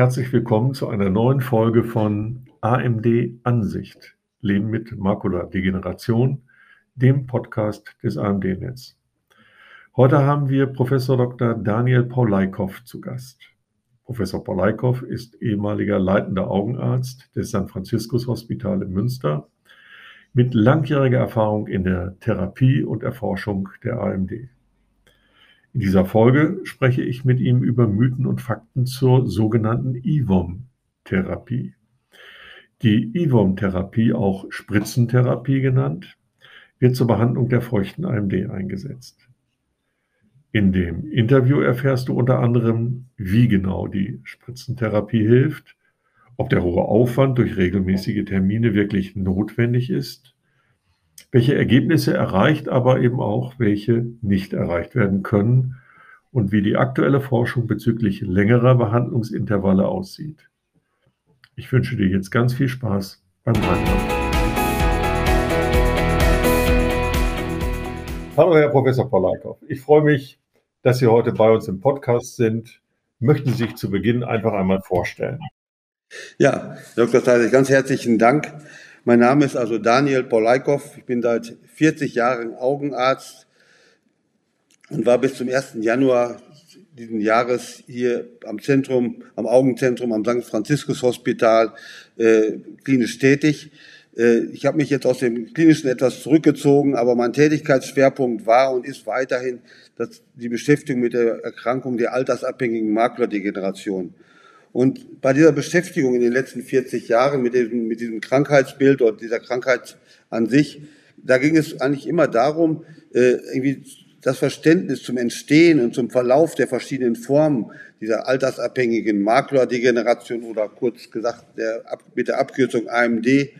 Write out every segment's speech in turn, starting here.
herzlich willkommen zu einer neuen Folge von AMD Ansicht, Leben mit Makuladegeneration, dem Podcast des AMD-Netz. Heute haben wir Professor Dr. Daniel Paulaikow zu Gast. Professor Paulaikow ist ehemaliger leitender Augenarzt des San Franciscus Hospital in Münster mit langjähriger Erfahrung in der Therapie und Erforschung der AMD. In dieser Folge spreche ich mit ihm über Mythen und Fakten zur sogenannten IVOM-Therapie. Die IVOM-Therapie, auch Spritzentherapie genannt, wird zur Behandlung der feuchten AMD eingesetzt. In dem Interview erfährst du unter anderem, wie genau die Spritzentherapie hilft, ob der hohe Aufwand durch regelmäßige Termine wirklich notwendig ist welche Ergebnisse erreicht, aber eben auch welche nicht erreicht werden können und wie die aktuelle Forschung bezüglich längerer Behandlungsintervalle aussieht. Ich wünsche dir jetzt ganz viel Spaß beim Reinhören. Hallo, Herr Professor Polaikow. Ich freue mich, dass Sie heute bei uns im Podcast sind. Möchten Sie sich zu Beginn einfach einmal vorstellen? Ja, Dr. Theisig, ganz herzlichen Dank. Mein Name ist also Daniel Polaikow. Ich bin seit 40 Jahren Augenarzt und war bis zum 1. Januar diesen Jahres hier am Zentrum, am Augenzentrum, am St. Franziskus Hospital äh, klinisch tätig. Äh, ich habe mich jetzt aus dem Klinischen etwas zurückgezogen, aber mein Tätigkeitsschwerpunkt war und ist weiterhin das, die Beschäftigung mit der Erkrankung der altersabhängigen Makuladegeneration. Und bei dieser Beschäftigung in den letzten 40 Jahren mit diesem, mit diesem Krankheitsbild oder dieser Krankheit an sich, da ging es eigentlich immer darum, äh, irgendwie das Verständnis zum Entstehen und zum Verlauf der verschiedenen Formen dieser altersabhängigen Makuladegeneration oder kurz gesagt der, mit der Abkürzung AMD, äh,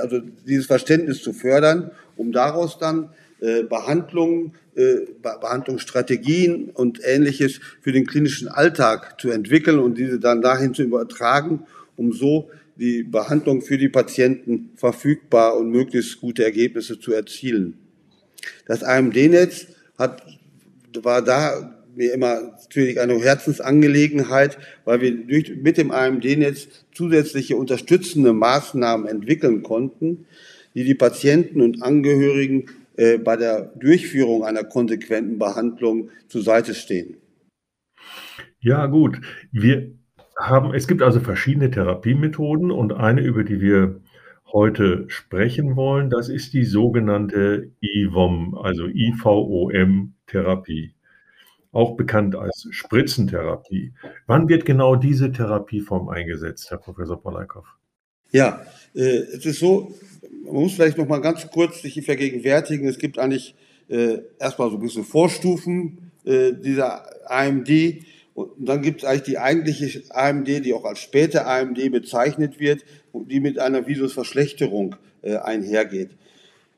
also dieses Verständnis zu fördern, um daraus dann äh, Behandlungen, äh, Behandlungsstrategien und ähnliches für den klinischen Alltag zu entwickeln und diese dann dahin zu übertragen, um so die Behandlung für die Patienten verfügbar und möglichst gute Ergebnisse zu erzielen. Das AMD-Netz hat, war da mir immer natürlich eine Herzensangelegenheit, weil wir durch, mit dem AMD-Netz zusätzliche unterstützende Maßnahmen entwickeln konnten, die die Patienten und Angehörigen äh, bei der Durchführung einer konsequenten Behandlung zur Seite stehen. Ja, gut. Wir haben, es gibt also verschiedene Therapiemethoden und eine, über die wir heute sprechen wollen, das ist die sogenannte IVOM, also IVOM-Therapie, auch bekannt als Spritzentherapie. Wann wird genau diese Therapieform eingesetzt, Herr Professor Polaikow? Ja, äh, es ist so, man muss vielleicht noch mal ganz kurz sich vergegenwärtigen, es gibt eigentlich äh, erstmal so ein bisschen Vorstufen äh, dieser AMD und dann gibt es eigentlich die eigentliche AMD, die auch als späte AMD bezeichnet wird, die mit einer Visusverschlechterung äh, einhergeht.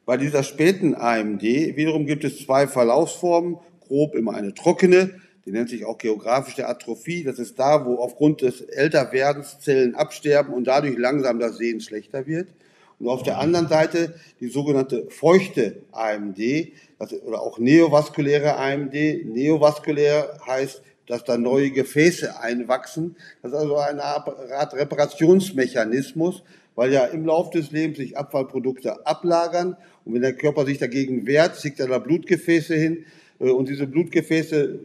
Bei dieser späten AMD wiederum gibt es zwei Verlaufsformen, grob immer eine trockene, die nennt sich auch geografische Atrophie. Das ist da, wo aufgrund des Älterwerdens Zellen absterben und dadurch langsam das Sehen schlechter wird. Und auf der anderen Seite die sogenannte feuchte AMD das, oder auch neovaskuläre AMD. Neovaskulär heißt, dass da neue Gefäße einwachsen. Das ist also eine Art Reparationsmechanismus, weil ja im Laufe des Lebens sich Abfallprodukte ablagern und wenn der Körper sich dagegen wehrt, schickt er da Blutgefäße hin äh, und diese Blutgefäße,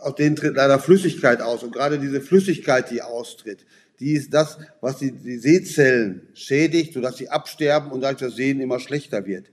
aus denen tritt leider Flüssigkeit aus und gerade diese Flüssigkeit, die austritt, die ist das, was die, die Sehzellen schädigt, sodass sie absterben und dadurch das Sehen immer schlechter wird.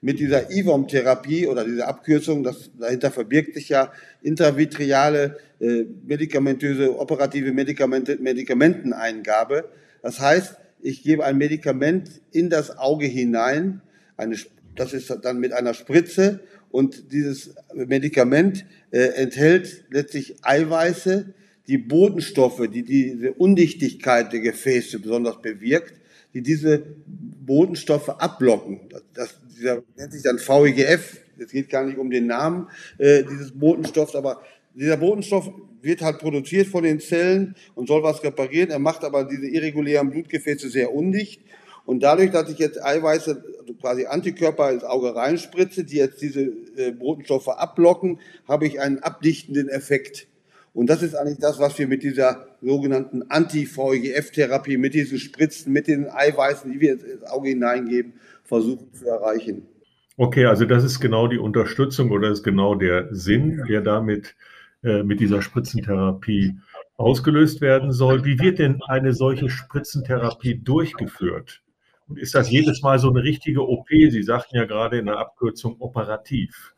Mit dieser IVOM-Therapie oder dieser Abkürzung, das, dahinter verbirgt sich ja intravitreale, äh, medikamentöse, operative Medikamente, Medikamenteneingabe. Das heißt, ich gebe ein Medikament in das Auge hinein, eine, das ist dann mit einer Spritze und dieses Medikament äh, enthält letztlich Eiweiße, die Bodenstoffe, die diese Undichtigkeit der Gefäße besonders bewirkt, die diese Bodenstoffe abblocken. Das, das dieser, nennt sich dann VEGF. Es geht gar nicht um den Namen äh, dieses Botenstoffs, aber dieser Botenstoff wird halt produziert von den Zellen und soll was reparieren. Er macht aber diese irregulären Blutgefäße sehr undicht. Und dadurch, dass ich jetzt Eiweiße, also quasi Antikörper ins Auge reinspritze, die jetzt diese äh, Botenstoffe abblocken, habe ich einen abdichtenden Effekt. Und das ist eigentlich das, was wir mit dieser sogenannten Anti-VEGF-Therapie, mit diesen Spritzen, mit den Eiweißen, die wir ins Auge hineingeben, versuchen zu erreichen. Okay, also das ist genau die Unterstützung oder ist genau der Sinn, der damit äh, mit dieser Spritzentherapie ausgelöst werden soll. Wie wird denn eine solche Spritzentherapie durchgeführt? Und ist das jedes Mal so eine richtige OP? Sie sagten ja gerade in der Abkürzung operativ.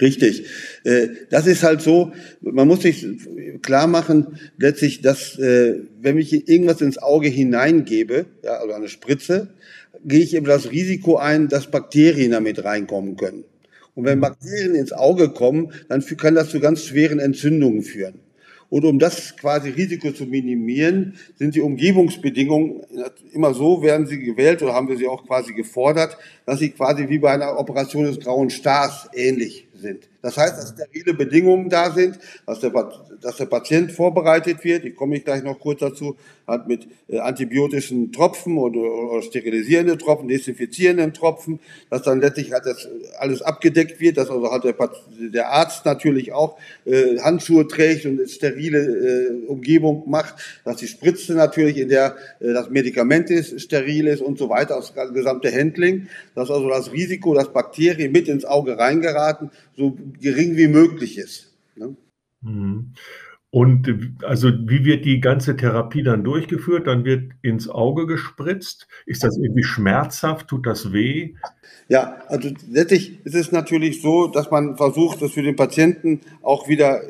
Richtig. Äh, das ist halt so, man muss sich klar machen, letztlich, dass äh, wenn ich irgendwas ins Auge hineingebe, ja, also eine Spritze, gehe ich eben das Risiko ein, dass Bakterien damit reinkommen können. Und wenn Bakterien ins Auge kommen, dann kann das zu ganz schweren Entzündungen führen. Und um das quasi Risiko zu minimieren, sind die Umgebungsbedingungen immer so, werden sie gewählt oder haben wir sie auch quasi gefordert, dass sie quasi wie bei einer Operation des grauen Stars ähnlich sind. Das heißt, dass sterile Bedingungen da sind, dass der, dass der Patient vorbereitet wird, ich komme ich gleich noch kurz dazu, hat mit äh, antibiotischen Tropfen oder, oder sterilisierenden Tropfen, desinfizierenden Tropfen, dass dann letztlich halt das alles abgedeckt wird, dass also halt der, der Arzt natürlich auch äh, Handschuhe trägt und sterile äh, Umgebung macht, dass die Spritze natürlich in der äh, das Medikament ist, steril ist und so weiter, das gesamte Handling, dass also das Risiko, dass Bakterien mit ins Auge reingeraten, so gering wie möglich ist. Ne? Mhm. Und also wie wird die ganze Therapie dann durchgeführt? Dann wird ins Auge gespritzt. Ist das irgendwie schmerzhaft? Tut das weh? Ja, also letztlich ist es natürlich so, dass man versucht, das für den Patienten auch wieder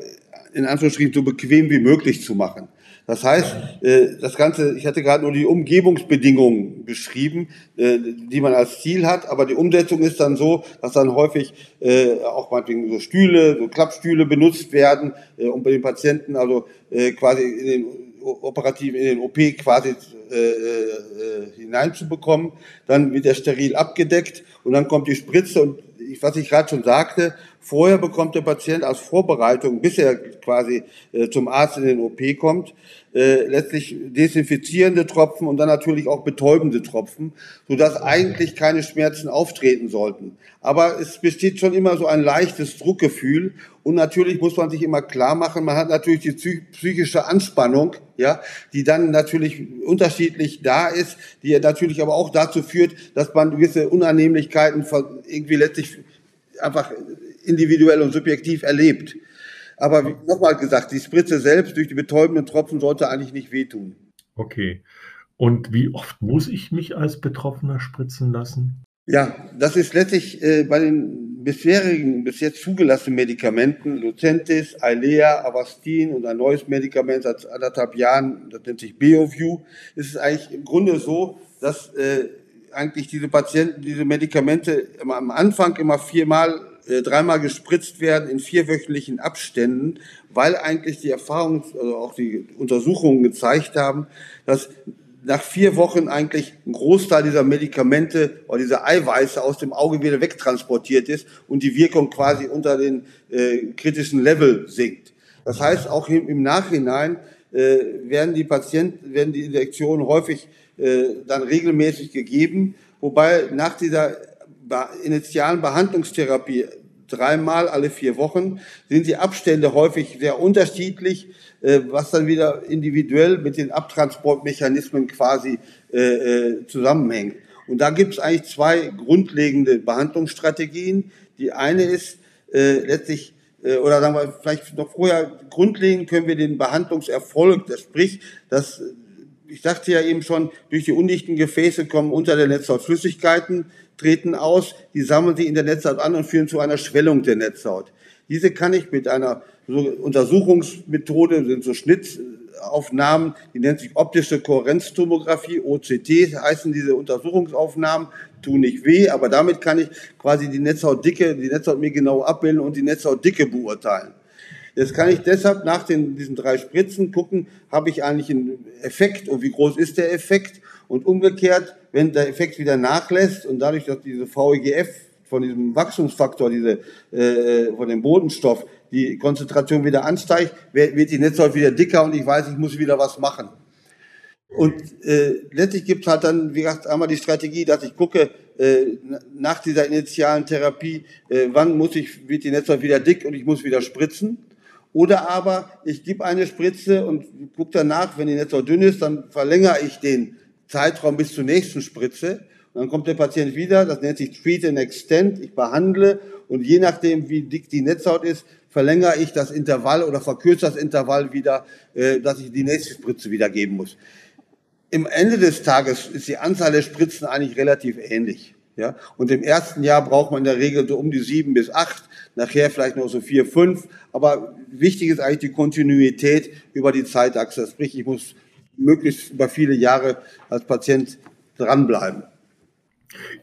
in Anführungsstrichen so bequem wie möglich zu machen. Das heißt, äh, das Ganze, ich hatte gerade nur die Umgebungsbedingungen beschrieben, äh, die man als Ziel hat, aber die Umsetzung ist dann so, dass dann häufig äh, auch meinetwegen so Stühle, so Klappstühle benutzt werden, um bei den Patienten also quasi in den operativ in den OP quasi äh, äh, hineinzubekommen. Dann wird er steril abgedeckt und dann kommt die Spritze und was ich gerade schon sagte, vorher bekommt der Patient als Vorbereitung, bis er quasi äh, zum Arzt in den OP kommt, äh, letztlich desinfizierende Tropfen und dann natürlich auch betäubende Tropfen, sodass eigentlich keine Schmerzen auftreten sollten. Aber es besteht schon immer so ein leichtes Druckgefühl und natürlich muss man sich immer klar machen, man hat natürlich die psychische Anspannung, ja, die dann natürlich unterschiedlich da ist, die natürlich aber auch dazu führt, dass man gewisse Unannehmlichkeiten irgendwie letztlich einfach individuell und subjektiv erlebt. Aber nochmal gesagt, die Spritze selbst durch die betäubenden Tropfen sollte eigentlich nicht wehtun. Okay. Und wie oft muss ich mich als Betroffener spritzen lassen? Ja, das ist letztlich äh, bei den bisherigen, bis jetzt zugelassenen Medikamenten, Lucentis, Eilea, Avastin und ein neues Medikament seit anderthalb Jahren, das nennt sich Beoview, ist es eigentlich im Grunde so, dass äh, eigentlich diese Patienten diese Medikamente immer am Anfang immer viermal äh, dreimal gespritzt werden in vierwöchentlichen Abständen, weil eigentlich die Erfahrungen, also auch die Untersuchungen gezeigt haben, dass nach vier Wochen eigentlich ein Großteil dieser Medikamente oder dieser Eiweiße aus dem Auge wieder wegtransportiert ist und die Wirkung quasi unter den äh, kritischen Level sinkt. Das heißt, auch im, im Nachhinein äh, werden die Patienten, werden die Injektionen häufig äh, dann regelmäßig gegeben, wobei nach dieser initialen Behandlungstherapie dreimal alle vier Wochen sind die Abstände häufig sehr unterschiedlich, äh, was dann wieder individuell mit den Abtransportmechanismen quasi äh, äh, zusammenhängt. Und da gibt es eigentlich zwei grundlegende Behandlungsstrategien. Die eine ist letztlich oder sagen wir vielleicht noch vorher grundlegend können wir den Behandlungserfolg, das sprich, dass ich sagte ja eben schon, durch die undichten Gefäße kommen unter der Netzhaut Flüssigkeiten, treten aus, die sammeln sich in der Netzhaut an und führen zu einer Schwellung der Netzhaut. Diese kann ich mit einer Untersuchungsmethode, sind so Schnittaufnahmen, die nennt sich optische Kohärenztomographie, OCT heißen diese Untersuchungsaufnahmen, tun nicht weh, aber damit kann ich quasi die Netzhautdicke, die Netzhaut mir genau abbilden und die Netzhautdicke beurteilen. Jetzt kann ich deshalb nach den, diesen drei Spritzen gucken, habe ich eigentlich einen Effekt und wie groß ist der Effekt? Und umgekehrt, wenn der Effekt wieder nachlässt und dadurch, dass diese VEGF von diesem Wachstumsfaktor, diese, äh, von dem Bodenstoff, die Konzentration wieder ansteigt, wird die Netzhaut wieder dicker und ich weiß, ich muss wieder was machen. Und äh, letztlich gibt es halt dann, wie gesagt, einmal die Strategie, dass ich gucke, äh, nach dieser initialen Therapie, äh, wann muss ich, wird die Netzhaut wieder dick und ich muss wieder spritzen. Oder aber ich gebe eine Spritze und gucke danach, wenn die so dünn ist, dann verlängere ich den Zeitraum bis zur nächsten Spritze. Und dann kommt der Patient wieder, das nennt sich Treat and Extend. Ich behandle und je nachdem, wie dick die Netzhaut ist, verlängere ich das Intervall oder verkürze das Intervall wieder, äh, dass ich die nächste Spritze wieder geben muss. Im Ende des Tages ist die Anzahl der Spritzen eigentlich relativ ähnlich. Ja, und im ersten Jahr braucht man in der Regel so um die sieben bis acht, nachher vielleicht noch so vier, fünf. Aber wichtig ist eigentlich die Kontinuität über die Zeitachse. Sprich, ich muss möglichst über viele Jahre als Patient dranbleiben.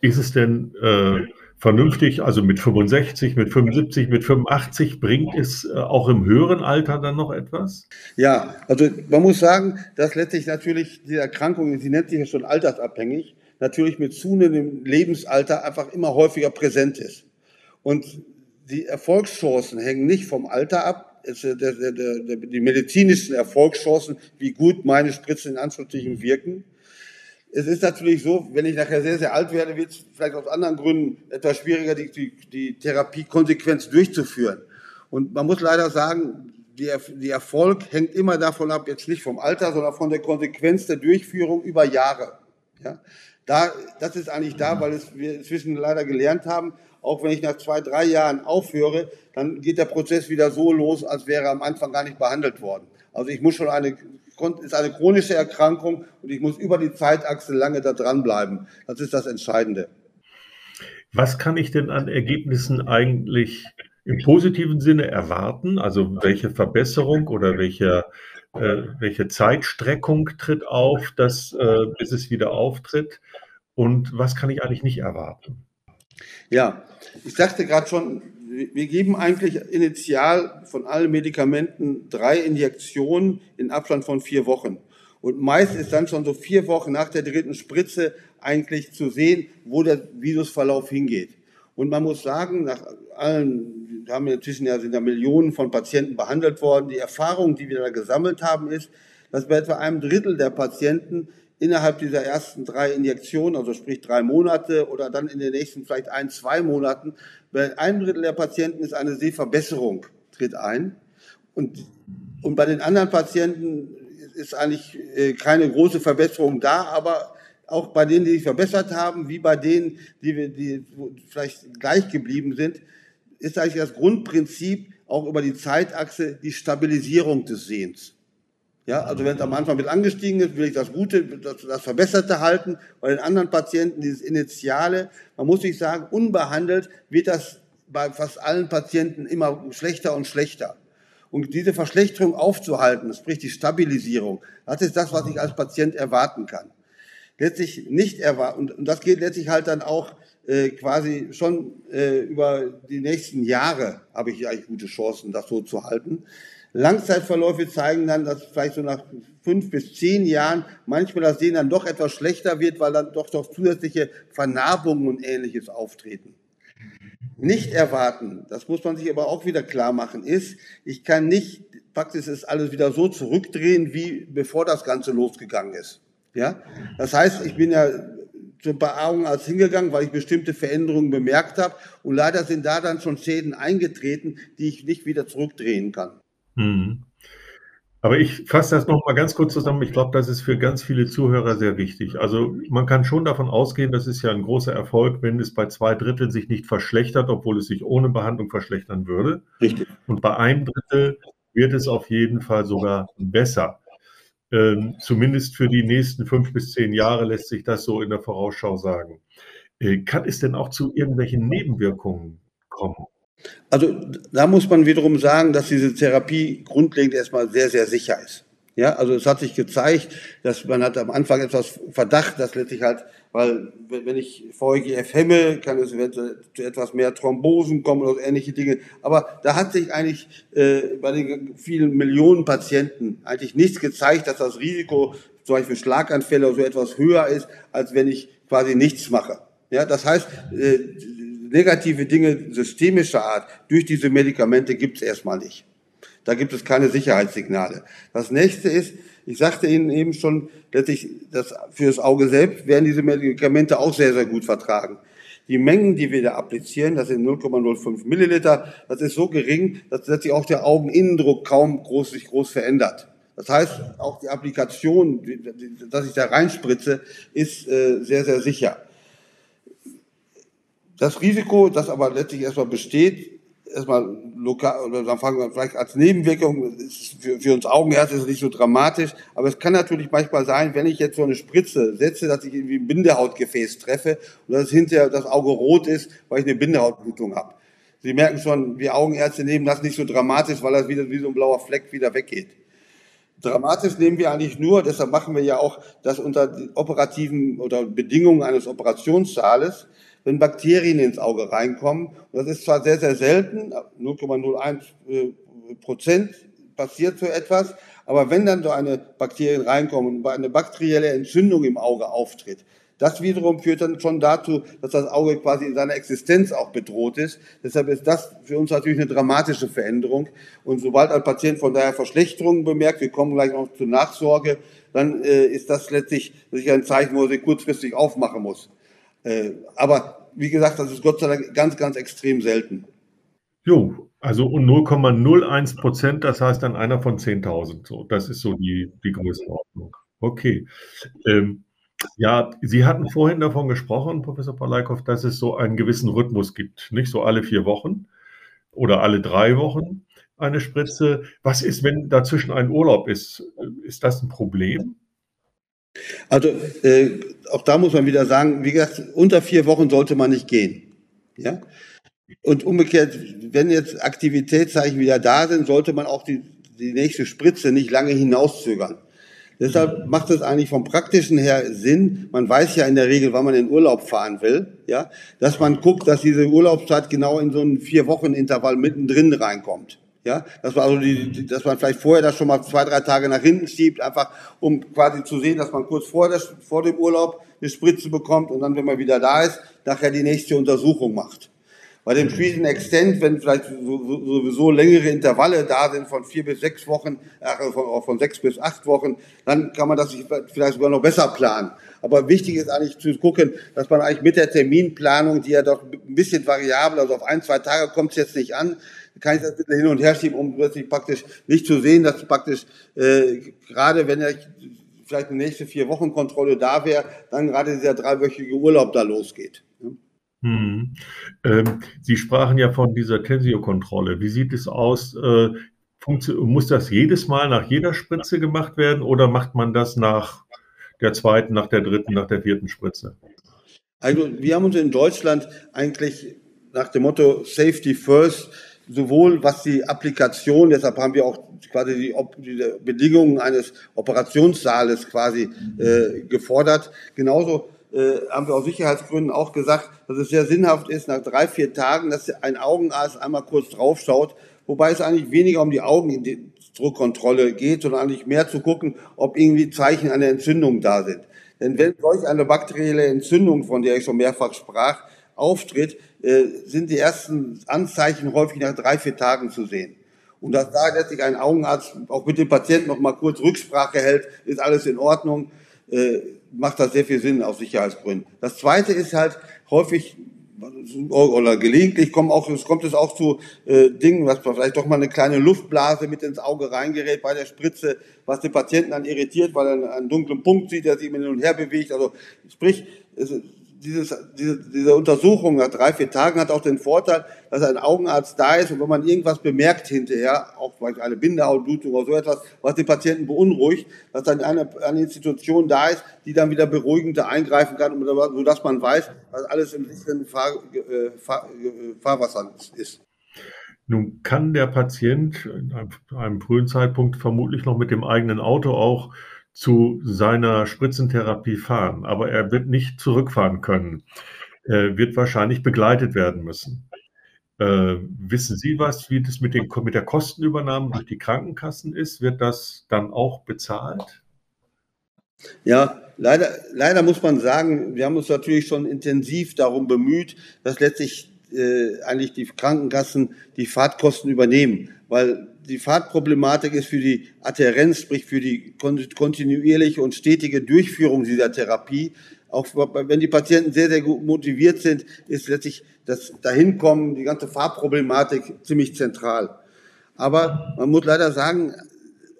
Ist es denn äh, vernünftig, also mit 65, mit 75, mit 85, bringt es äh, auch im höheren Alter dann noch etwas? Ja, also man muss sagen, dass letztlich natürlich die Erkrankung, sie nennt sich ja schon altersabhängig, natürlich mit zunehmendem Lebensalter einfach immer häufiger präsent ist. Und die Erfolgschancen hängen nicht vom Alter ab, der, der, der, die medizinischen Erfolgschancen, wie gut meine Spritzen in Anführungsstrichen wirken. Es ist natürlich so, wenn ich nachher sehr, sehr alt werde, wird es vielleicht aus anderen Gründen etwas schwieriger, die, die, die Therapie konsequent durchzuführen. Und man muss leider sagen, die, die Erfolg hängt immer davon ab, jetzt nicht vom Alter, sondern von der Konsequenz der Durchführung über Jahre. Ja? Da, das ist eigentlich da, weil es, wir inzwischen leider gelernt haben, auch wenn ich nach zwei, drei Jahren aufhöre, dann geht der Prozess wieder so los, als wäre er am Anfang gar nicht behandelt worden. Also ich muss schon eine, ist eine chronische Erkrankung und ich muss über die Zeitachse lange da dranbleiben. Das ist das Entscheidende. Was kann ich denn an Ergebnissen eigentlich im positiven Sinne erwarten? Also welche Verbesserung oder welche, äh, welche Zeitstreckung tritt auf, dass, äh, bis es wieder auftritt? Und was kann ich eigentlich nicht erwarten? Ja, ich sagte gerade schon, wir geben eigentlich initial von allen Medikamenten drei Injektionen in Abstand von vier Wochen. Und meist ist dann schon so vier Wochen nach der dritten Spritze eigentlich zu sehen, wo der Virusverlauf hingeht. Und man muss sagen, nach allen, haben inzwischen ja, sind ja Millionen von Patienten behandelt worden. Die Erfahrung, die wir da gesammelt haben, ist, dass bei etwa einem Drittel der Patienten innerhalb dieser ersten drei Injektionen, also sprich drei Monate oder dann in den nächsten vielleicht ein, zwei Monaten, bei einem Drittel der Patienten ist eine Sehverbesserung tritt ein. Und, und bei den anderen Patienten ist eigentlich äh, keine große Verbesserung da, aber auch bei denen, die sich verbessert haben, wie bei denen, die, wir, die vielleicht gleich geblieben sind, ist eigentlich das Grundprinzip auch über die Zeitachse die Stabilisierung des Sehens. Ja, also wenn es am Anfang mit angestiegen ist, will ich das Gute, das, das Verbesserte halten. Bei den anderen Patienten dieses Initiale, man muss sich sagen, unbehandelt wird das bei fast allen Patienten immer schlechter und schlechter. Und diese Verschlechterung aufzuhalten, sprich die Stabilisierung, das ist das, was ich als Patient erwarten kann. Letztlich nicht erwarten, und das geht letztlich halt dann auch äh, quasi schon äh, über die nächsten Jahre habe ich eigentlich gute Chancen, das so zu halten. Langzeitverläufe zeigen dann, dass vielleicht so nach fünf bis zehn Jahren manchmal das Sehen dann doch etwas schlechter wird, weil dann doch doch zusätzliche Vernarbungen und ähnliches auftreten. Nicht erwarten, das muss man sich aber auch wieder klar machen, ist, ich kann nicht, praktisch ist alles wieder so zurückdrehen, wie bevor das Ganze losgegangen ist. Ja, das heißt, ich bin ja zum Beaugen als hingegangen, weil ich bestimmte Veränderungen bemerkt habe und leider sind da dann schon Schäden eingetreten, die ich nicht wieder zurückdrehen kann. Mhm. Aber ich fasse das noch mal ganz kurz zusammen. Ich glaube, das ist für ganz viele Zuhörer sehr wichtig. Also man kann schon davon ausgehen, das ist ja ein großer Erfolg, wenn es bei zwei Dritteln sich nicht verschlechtert, obwohl es sich ohne Behandlung verschlechtern würde. Richtig. Und bei einem Drittel wird es auf jeden Fall sogar besser. Ähm, zumindest für die nächsten fünf bis zehn Jahre lässt sich das so in der Vorausschau sagen. Äh, kann es denn auch zu irgendwelchen Nebenwirkungen kommen? Also da muss man wiederum sagen, dass diese Therapie grundlegend erstmal sehr, sehr sicher ist. Ja, also es hat sich gezeigt, dass man hat am Anfang etwas Verdacht, dass letztlich halt, weil wenn ich VEGF hemme, kann es zu etwas mehr Thrombosen kommen oder ähnliche Dinge. Aber da hat sich eigentlich äh, bei den vielen Millionen Patienten eigentlich nichts gezeigt, dass das Risiko zum Beispiel Schlaganfälle oder so etwas höher ist, als wenn ich quasi nichts mache. Ja, das heißt, äh, negative Dinge systemischer Art durch diese Medikamente gibt es erstmal nicht. Da gibt es keine Sicherheitssignale. Das nächste ist, ich sagte Ihnen eben schon, letztlich das, für das Auge selbst werden diese Medikamente auch sehr, sehr gut vertragen. Die Mengen, die wir da applizieren, das sind 0,05 Milliliter, das ist so gering, dass sich auch der Augeninnendruck kaum groß, sich groß verändert. Das heißt, auch die Applikation, dass ich da reinspritze, ist äh, sehr, sehr sicher. Das Risiko, das aber letztlich erstmal besteht, erstmal lokal, oder dann fangen wir vielleicht als Nebenwirkung, für, für uns Augenärzte ist es nicht so dramatisch, aber es kann natürlich manchmal sein, wenn ich jetzt so eine Spritze setze, dass ich irgendwie ein Bindehautgefäß treffe und dass hinterher das Auge rot ist, weil ich eine Bindehautblutung habe. Sie merken schon, wir Augenärzte nehmen das nicht so dramatisch, weil das wieder wie so ein blauer Fleck wieder weggeht. Dramatisch nehmen wir eigentlich nur, deshalb machen wir ja auch das unter operativen oder Bedingungen eines Operationssaales, wenn Bakterien ins Auge reinkommen. Und das ist zwar sehr, sehr selten, 0,01 äh, Prozent passiert so etwas, aber wenn dann so eine Bakterien reinkommen und eine bakterielle Entzündung im Auge auftritt, das wiederum führt dann schon dazu, dass das Auge quasi in seiner Existenz auch bedroht ist. Deshalb ist das für uns natürlich eine dramatische Veränderung. Und sobald ein Patient von daher Verschlechterungen bemerkt, wir kommen gleich noch zur Nachsorge, dann äh, ist das letztlich ein Zeichen, wo er sich kurzfristig aufmachen muss. Äh, aber wie gesagt, das ist Gott sei Dank ganz, ganz extrem selten. Jo, also 0,01 Prozent, das heißt dann einer von 10.000. So, das ist so die, die Größenordnung. Okay. Ähm, ja, Sie hatten vorhin davon gesprochen, Professor Palaikow, dass es so einen gewissen Rhythmus gibt. Nicht so alle vier Wochen oder alle drei Wochen eine Spritze. Was ist, wenn dazwischen ein Urlaub ist? Ist das ein Problem? Also äh, auch da muss man wieder sagen, wie gesagt, unter vier Wochen sollte man nicht gehen. Ja? Und umgekehrt, wenn jetzt Aktivitätszeichen wieder da sind, sollte man auch die, die nächste Spritze nicht lange hinauszögern. Deshalb macht es eigentlich vom praktischen her Sinn. Man weiß ja in der Regel, wann man in Urlaub fahren will, ja, dass man guckt, dass diese Urlaubszeit genau in so einen vier Wochen Intervall mittendrin reinkommt. Ja, dass man also die, dass man vielleicht vorher das schon mal zwei, drei Tage nach hinten schiebt, einfach um quasi zu sehen, dass man kurz vor, der, vor dem Urlaub eine Spritze bekommt und dann, wenn man wieder da ist, nachher die nächste Untersuchung macht. Bei dem Treat Extend, wenn vielleicht sowieso längere Intervalle da sind von vier bis sechs Wochen, äh, von, von sechs bis acht Wochen, dann kann man das vielleicht sogar noch besser planen. Aber wichtig ist eigentlich zu gucken, dass man eigentlich mit der Terminplanung, die ja doch ein bisschen variabel, also auf ein, zwei Tage kommt es jetzt nicht an, kann ich das bitte hin und her schieben, um plötzlich praktisch nicht zu sehen, dass praktisch äh, gerade wenn er vielleicht eine nächste vier Wochen Kontrolle da wäre, dann gerade dieser dreiwöchige Urlaub da losgeht. Hm. Ähm, Sie sprachen ja von dieser Tensio-Kontrolle. Wie sieht es aus? Äh, muss das jedes Mal nach jeder Spritze gemacht werden oder macht man das nach der zweiten, nach der dritten, nach der vierten Spritze? Also wir haben uns in Deutschland eigentlich nach dem Motto Safety First sowohl was die Applikation, deshalb haben wir auch quasi die, die Bedingungen eines Operationssaales quasi äh, gefordert, genauso äh, haben wir aus Sicherheitsgründen auch gesagt, dass es sehr sinnhaft ist, nach drei, vier Tagen, dass ein Augenarzt einmal kurz draufschaut, wobei es eigentlich weniger um die Augendruckkontrolle geht, sondern eigentlich mehr zu gucken, ob irgendwie Zeichen einer Entzündung da sind. Denn wenn solch eine bakterielle Entzündung, von der ich schon mehrfach sprach, auftritt, äh, sind die ersten Anzeichen häufig nach drei, vier Tagen zu sehen. Und dass da letztlich ein Augenarzt auch mit dem Patienten noch mal kurz Rücksprache hält, ist alles in Ordnung, äh, macht das sehr viel Sinn aus Sicherheitsgründen. Das zweite ist halt häufig oder gelegentlich kommt auch, es kommt es auch zu äh, Dingen, was vielleicht doch mal eine kleine Luftblase mit ins Auge reingerät bei der Spritze, was den Patienten dann irritiert, weil er einen, dunklen Punkt sieht, der sich hin und her bewegt. Also sprich, es, dieses, diese, diese Untersuchung nach drei, vier Tagen hat auch den Vorteil, dass ein Augenarzt da ist und wenn man irgendwas bemerkt hinterher, auch vielleicht eine Bindehautblutung oder so etwas, was den Patienten beunruhigt, dass dann eine, eine Institution da ist, die dann wieder beruhigender eingreifen kann, sodass man weiß, dass alles im sicheren Fahr, äh, Fahr, äh, Fahrwasser ist. Nun kann der Patient in einem frühen Zeitpunkt vermutlich noch mit dem eigenen Auto auch zu seiner Spritzentherapie fahren, aber er wird nicht zurückfahren können, er wird wahrscheinlich begleitet werden müssen. Äh, wissen Sie was, wie das mit, den, mit der Kostenübernahme durch die Krankenkassen ist? Wird das dann auch bezahlt? Ja, leider, leider muss man sagen, wir haben uns natürlich schon intensiv darum bemüht, dass letztlich äh, eigentlich die Krankenkassen die Fahrtkosten übernehmen, weil die Fahrtproblematik ist für die Adhärenz, sprich für die kontinuierliche und stetige Durchführung dieser Therapie auch wenn die Patienten sehr, sehr gut motiviert sind, ist letztlich das Dahinkommen, die ganze Fahrproblematik ziemlich zentral. Aber man muss leider sagen,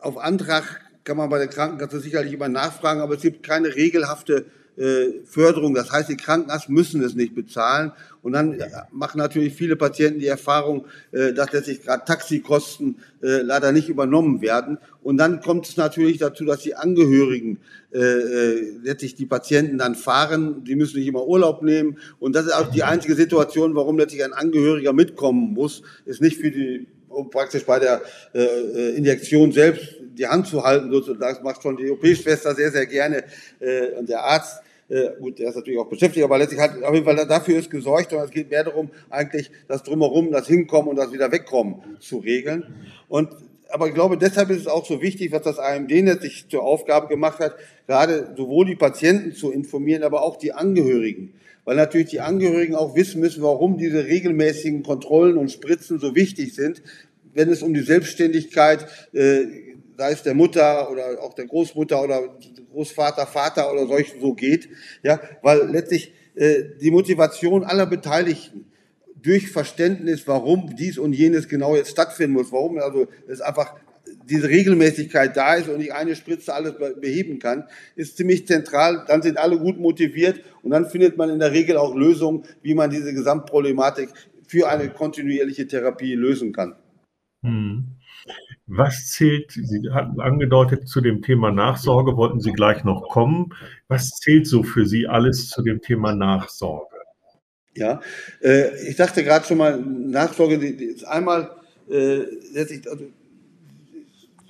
auf Antrag kann man bei der Krankenkasse sicherlich immer nachfragen, aber es gibt keine regelhafte äh, Förderung. Das heißt, die Krankenkassen müssen es nicht bezahlen. Und dann machen natürlich viele Patienten die Erfahrung, äh, dass letztlich gerade Taxikosten äh, leider nicht übernommen werden. Und dann kommt es natürlich dazu, dass die Angehörigen letztlich die Patienten dann fahren. Die müssen nicht immer Urlaub nehmen. Und das ist auch die einzige Situation, warum letztlich ein Angehöriger mitkommen muss, ist nicht für die um praktisch bei der äh, Injektion selbst die Hand zu halten. Das macht schon die OP-Schwester sehr, sehr gerne äh, und der Arzt. Äh, gut, der ist natürlich auch beschäftigt, aber letztlich hat auf jeden Fall dafür ist gesorgt und es geht mehr darum, eigentlich das drumherum, das Hinkommen und das wieder Wegkommen zu regeln. Und aber ich glaube, deshalb ist es auch so wichtig, was das AMD-Netz sich zur Aufgabe gemacht hat, gerade sowohl die Patienten zu informieren, aber auch die Angehörigen. Weil natürlich die Angehörigen auch wissen müssen, warum diese regelmäßigen Kontrollen und Spritzen so wichtig sind, wenn es um die Selbstständigkeit äh, sei es der Mutter oder auch der Großmutter oder Großvater, Vater oder solchen so geht, ja, weil letztlich äh, die Motivation aller Beteiligten durch Verständnis, warum dies und jenes genau jetzt stattfinden muss, warum also es einfach diese Regelmäßigkeit da ist und nicht eine Spritze alles beheben kann, ist ziemlich zentral. Dann sind alle gut motiviert und dann findet man in der Regel auch Lösungen, wie man diese Gesamtproblematik für eine kontinuierliche Therapie lösen kann. Hm. Was zählt, Sie hatten angedeutet, zu dem Thema Nachsorge, wollten Sie gleich noch kommen. Was zählt so für Sie alles zu dem Thema Nachsorge? Ja, äh, ich dachte gerade schon mal, Nachsorge ist einmal, äh, letztlich, also,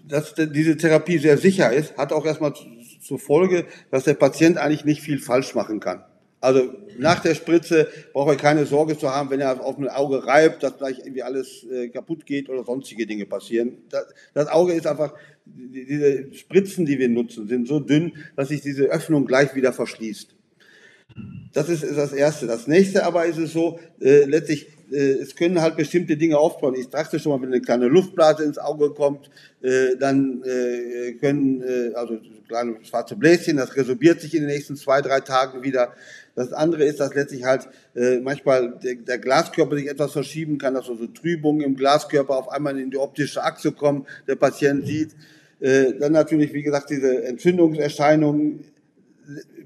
dass diese Therapie sehr sicher ist, hat auch erstmal zur Folge, dass der Patient eigentlich nicht viel falsch machen kann. Also nach der Spritze braucht er keine Sorge zu haben, wenn er auf ein Auge reibt, dass gleich irgendwie alles äh, kaputt geht oder sonstige Dinge passieren. Das, das Auge ist einfach, diese Spritzen, die wir nutzen, sind so dünn, dass sich diese Öffnung gleich wieder verschließt. Das ist, ist das Erste. Das Nächste aber ist es so, äh, letztlich, es können halt bestimmte Dinge aufbauen. Ich dachte schon mal, wenn eine kleine Luftblase ins Auge kommt, äh, dann äh, können, äh, also kleine schwarze Bläschen, das resorbiert sich in den nächsten zwei, drei Tagen wieder. Das andere ist, dass letztlich halt äh, manchmal der, der Glaskörper sich etwas verschieben kann, dass also Trübungen im Glaskörper auf einmal in die optische Achse kommen, der Patient sieht. Äh, dann natürlich, wie gesagt, diese Entzündungserscheinungen.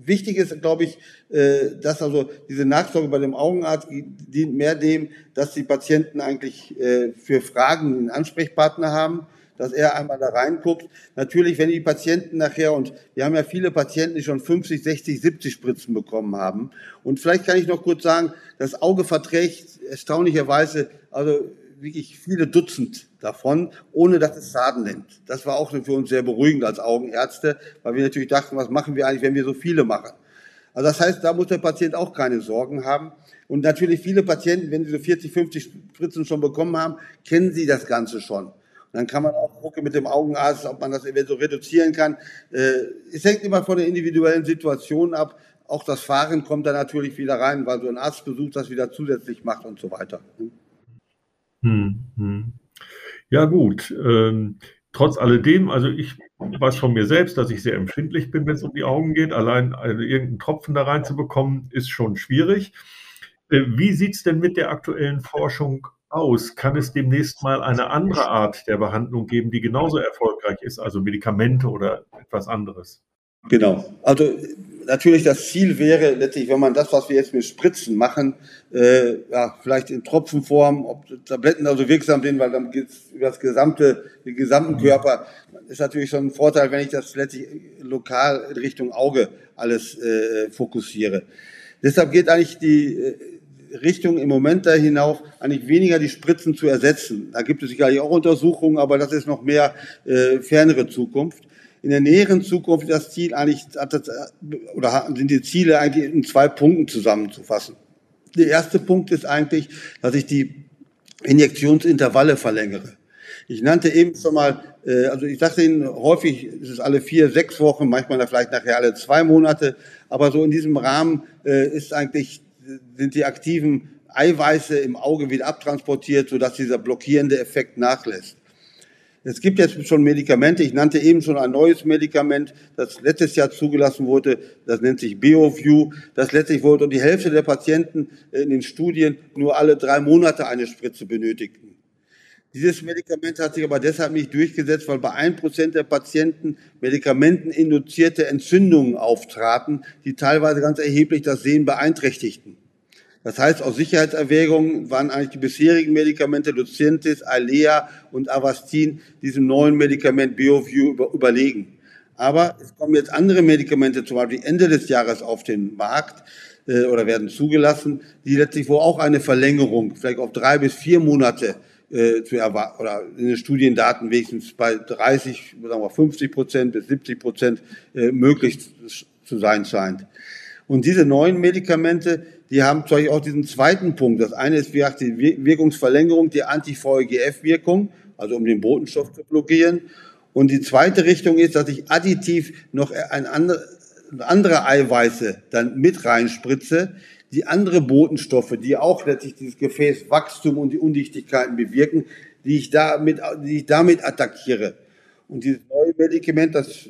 Wichtig ist, glaube ich, äh, dass also diese Nachsorge bei dem Augenarzt dient mehr dem, dass die Patienten eigentlich äh, für Fragen einen Ansprechpartner haben dass er einmal da reinguckt. Natürlich, wenn die Patienten nachher, und wir haben ja viele Patienten, die schon 50, 60, 70 Spritzen bekommen haben. Und vielleicht kann ich noch kurz sagen, das Auge verträgt erstaunlicherweise, also wirklich viele Dutzend davon, ohne dass es Schaden nimmt. Das war auch für uns sehr beruhigend als Augenärzte, weil wir natürlich dachten, was machen wir eigentlich, wenn wir so viele machen? Also das heißt, da muss der Patient auch keine Sorgen haben. Und natürlich viele Patienten, wenn sie so 40, 50 Spritzen schon bekommen haben, kennen sie das Ganze schon. Dann kann man auch gucken mit dem Augenarzt, ob man das eventuell reduzieren kann. Äh, es hängt immer von der individuellen Situation ab. Auch das Fahren kommt da natürlich wieder rein, weil so ein Arztbesuch das wieder zusätzlich macht und so weiter. Hm, hm. Ja gut, ähm, trotz alledem, also ich weiß von mir selbst, dass ich sehr empfindlich bin, wenn es um die Augen geht. Allein also irgendeinen Tropfen da reinzubekommen, ist schon schwierig. Äh, wie sieht es denn mit der aktuellen Forschung aus? Kann es demnächst mal eine andere Art der Behandlung geben, die genauso erfolgreich ist, also Medikamente oder etwas anderes? Genau. Also natürlich das Ziel wäre letztlich, wenn man das, was wir jetzt mit Spritzen machen, äh, ja, vielleicht in Tropfenform, ob Tabletten also wirksam sind, weil dann geht es über das gesamte, den gesamten Körper, ist natürlich schon ein Vorteil, wenn ich das letztlich lokal in Richtung Auge alles äh, fokussiere. Deshalb geht eigentlich die äh, Richtung im Moment da hinauf, eigentlich weniger die Spritzen zu ersetzen. Da gibt es sicherlich auch Untersuchungen, aber das ist noch mehr äh, fernere Zukunft. In der näheren Zukunft das Ziel eigentlich, oder sind die Ziele eigentlich in zwei Punkten zusammenzufassen. Der erste Punkt ist eigentlich, dass ich die Injektionsintervalle verlängere. Ich nannte eben schon mal, äh, also ich sagte Ihnen häufig, ist es alle vier, sechs Wochen, manchmal vielleicht nachher alle zwei Monate, aber so in diesem Rahmen äh, ist eigentlich sind die aktiven Eiweiße im Auge wieder abtransportiert, sodass dieser blockierende Effekt nachlässt. Es gibt jetzt schon Medikamente, ich nannte eben schon ein neues Medikament, das letztes Jahr zugelassen wurde, das nennt sich BioView, das letztlich wurde und die Hälfte der Patienten in den Studien nur alle drei Monate eine Spritze benötigten. Dieses Medikament hat sich aber deshalb nicht durchgesetzt, weil bei ein Prozent der Patienten medikamenteninduzierte Entzündungen auftraten, die teilweise ganz erheblich das Sehen beeinträchtigten. Das heißt, aus Sicherheitserwägungen waren eigentlich die bisherigen Medikamente Lucentis, Alea und Avastin diesem neuen Medikament BioView über, überlegen. Aber es kommen jetzt andere Medikamente, zum Beispiel Ende des Jahres auf den Markt äh, oder werden zugelassen, die letztlich wo auch eine Verlängerung, vielleicht auf drei bis vier Monate äh, zu erwarten, oder in den Studiendaten wenigstens bei 30, sagen wir 50 Prozent bis 70 Prozent äh, möglich zu sein scheint. Und diese neuen Medikamente, die haben zum Beispiel auch diesen zweiten Punkt. Das eine ist, wie gesagt, die Wirkungsverlängerung, die Anti-VEGF-Wirkung, also um den Botenstoff zu blockieren. Und die zweite Richtung ist, dass ich additiv noch ein andere, andere Eiweiße dann mit reinspritze, die andere Botenstoffe, die auch letztlich dieses Gefäßwachstum und die Undichtigkeiten bewirken, die ich damit, die ich damit attackiere. Und dieses neue Medikament, das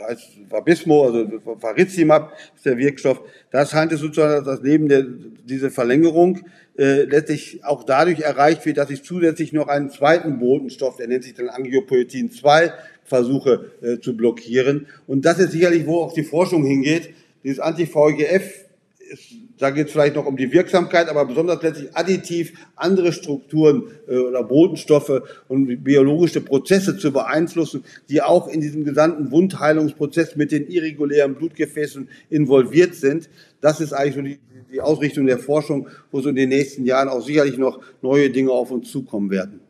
heißt Vabismo, also Farizimab ist der Wirkstoff, das scheint es sozusagen, dass das Leben der, diese Verlängerung äh, letztlich auch dadurch erreicht wird, dass ich zusätzlich noch einen zweiten Botenstoff, der nennt sich dann Angiopoetin 2, versuche äh, zu blockieren. Und das ist sicherlich, wo auch die Forschung hingeht. Dieses Anti-VEGF da geht es vielleicht noch um die Wirksamkeit, aber besonders letztlich additiv andere Strukturen äh, oder Botenstoffe und biologische Prozesse zu beeinflussen, die auch in diesem gesamten Wundheilungsprozess mit den irregulären Blutgefäßen involviert sind. Das ist eigentlich so die, die Ausrichtung der Forschung, wo so in den nächsten Jahren auch sicherlich noch neue Dinge auf uns zukommen werden.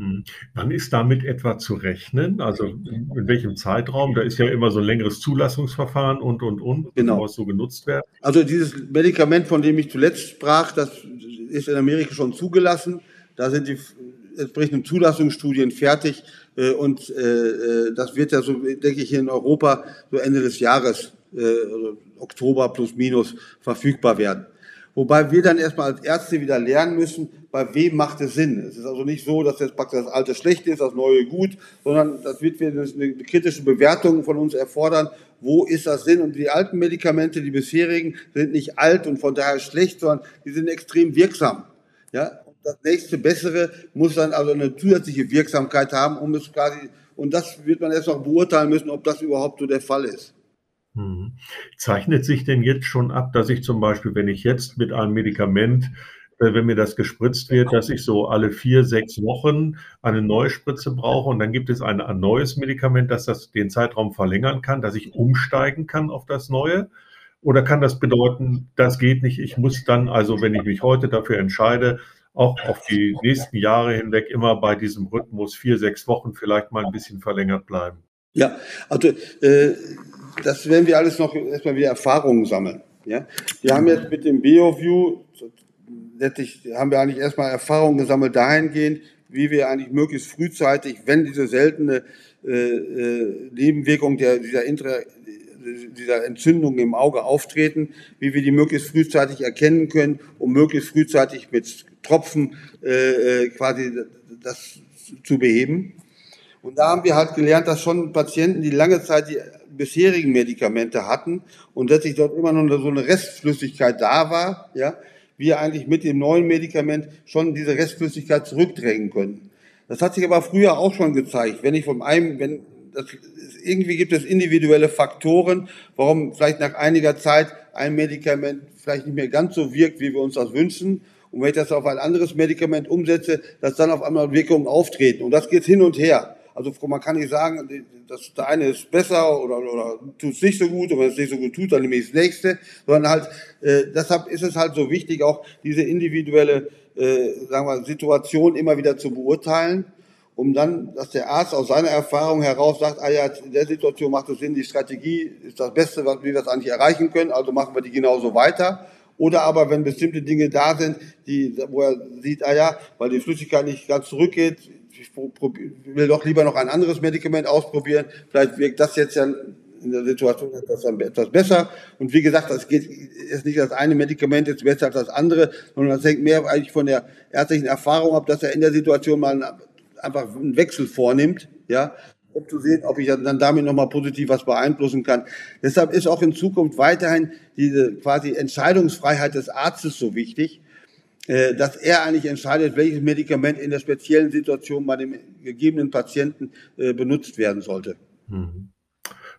Hm. Wann ist damit etwa zu rechnen? Also in, welchem Zeitraum? Da ist ja immer so ein längeres Zulassungsverfahren und, und, und, genau. bevor es so genutzt wird. Also dieses Medikament, von dem ich zuletzt sprach, das ist in Amerika schon zugelassen. Da sind die entsprechenden Zulassungsstudien fertig äh, und äh, äh, das wird ja so, denke ich, hier in Europa so Ende des Jahres, Oktober plus minus, verfügbar werden. Wobei wir dann erstmal als Ärzte wieder lernen müssen, bei wem macht es Sinn. Es ist also nicht so, dass jetzt praktisch das Alte schlecht ist, das Neue gut, sondern das wird eine kritische Bewertung von uns erfordern. Wo ist das Sinn? Und die alten Medikamente, die bisherigen, sind nicht alt und von daher schlecht, sondern die sind extrem wirksam. Ja, und das nächste Bessere muss dann also eine zusätzliche Wirksamkeit haben, um es quasi, und das wird man erst noch beurteilen müssen, ob das überhaupt so der Fall ist. Hm. Zeichnet sich denn jetzt schon ab, dass ich zum Beispiel, wenn ich jetzt mit einem Medikament, wenn mir das gespritzt wird, dass ich so alle vier, sechs Wochen eine neue Spritze brauche und dann gibt es ein, ein neues Medikament, das das den Zeitraum verlängern kann, dass ich umsteigen kann auf das neue? Oder kann das bedeuten, das geht nicht, ich muss dann, also wenn ich mich heute dafür entscheide, auch auf die nächsten Jahre hinweg immer bei diesem Rhythmus vier, sechs Wochen vielleicht mal ein bisschen verlängert bleiben? Ja, also äh, das werden wir alles noch erstmal wieder Erfahrungen sammeln. Ja? Wir haben jetzt mit dem BioView, letztlich haben wir eigentlich erstmal Erfahrungen gesammelt dahingehend, wie wir eigentlich möglichst frühzeitig, wenn diese seltene äh, äh, Nebenwirkung der, dieser, Intra, dieser Entzündung im Auge auftreten, wie wir die möglichst frühzeitig erkennen können, um möglichst frühzeitig mit Tropfen äh, äh quasi das zu beheben. Und da haben wir halt gelernt, dass schon Patienten, die lange Zeit die bisherigen Medikamente hatten und sich dort immer noch so eine Restflüssigkeit da war, ja, wir eigentlich mit dem neuen Medikament schon diese Restflüssigkeit zurückdrängen können. Das hat sich aber früher auch schon gezeigt. Wenn ich von einem, wenn das, irgendwie gibt es individuelle Faktoren, warum vielleicht nach einiger Zeit ein Medikament vielleicht nicht mehr ganz so wirkt, wie wir uns das wünschen. Und wenn ich das auf ein anderes Medikament umsetze, dass dann auf einmal Wirkungen auftreten. Und das geht hin und her. Also man kann nicht sagen, dass der eine ist besser oder, oder tut es nicht so gut, und wenn es nicht so gut tut, dann nehme ich das nächste, sondern halt, äh, deshalb ist es halt so wichtig, auch diese individuelle, äh, sagen wir, Situation immer wieder zu beurteilen, um dann, dass der Arzt aus seiner Erfahrung heraus sagt, ah ja, in der Situation macht es Sinn, die Strategie ist das Beste, was wir das eigentlich erreichen können, also machen wir die genauso weiter. Oder aber, wenn bestimmte Dinge da sind, die, wo er sieht, ah ja, weil die Flüssigkeit nicht ganz zurückgeht, ich will doch lieber noch ein anderes Medikament ausprobieren. Vielleicht wirkt das jetzt ja in der Situation etwas, besser. Und wie gesagt, es geht ist nicht das eine Medikament jetzt besser als das andere, sondern das hängt mehr eigentlich von der ärztlichen Erfahrung ab, dass er in der Situation mal einfach einen Wechsel vornimmt, ja, um zu sehen, ob ich dann damit nochmal positiv was beeinflussen kann. Deshalb ist auch in Zukunft weiterhin diese quasi Entscheidungsfreiheit des Arztes so wichtig, dass er eigentlich entscheidet, welches Medikament in der speziellen Situation bei dem gegebenen Patienten äh, benutzt werden sollte. Mhm.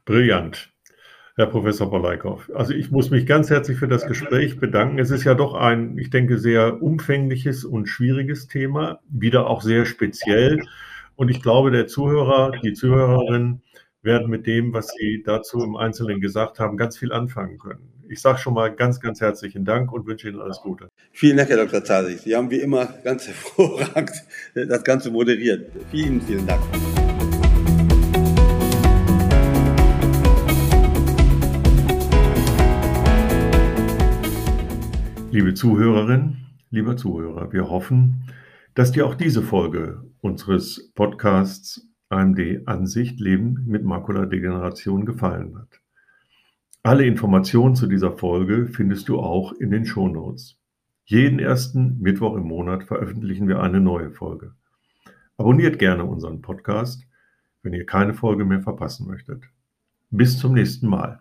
Brillant. Herr Professor Bolaikow. Also ich muss mich ganz herzlich für das Gespräch bedanken. Es ist ja doch ein, ich denke, sehr umfängliches und schwieriges Thema, wieder auch sehr speziell. Und ich glaube, der Zuhörer, die Zuhörerin werden mit dem, was Sie dazu im Einzelnen gesagt haben, ganz viel anfangen können. Ich sage schon mal ganz, ganz herzlichen Dank und wünsche Ihnen alles Gute. Vielen Dank, Herr Dr. Zasig. Sie haben wie immer ganz hervorragend das Ganze moderiert. Vielen, vielen Dank. Liebe Zuhörerin, lieber Zuhörer, wir hoffen, dass dir auch diese Folge unseres Podcasts AMD Ansicht Leben mit Makuladegeneration gefallen hat. Alle Informationen zu dieser Folge findest du auch in den Shownotes. Jeden ersten Mittwoch im Monat veröffentlichen wir eine neue Folge. Abonniert gerne unseren Podcast, wenn ihr keine Folge mehr verpassen möchtet. Bis zum nächsten Mal.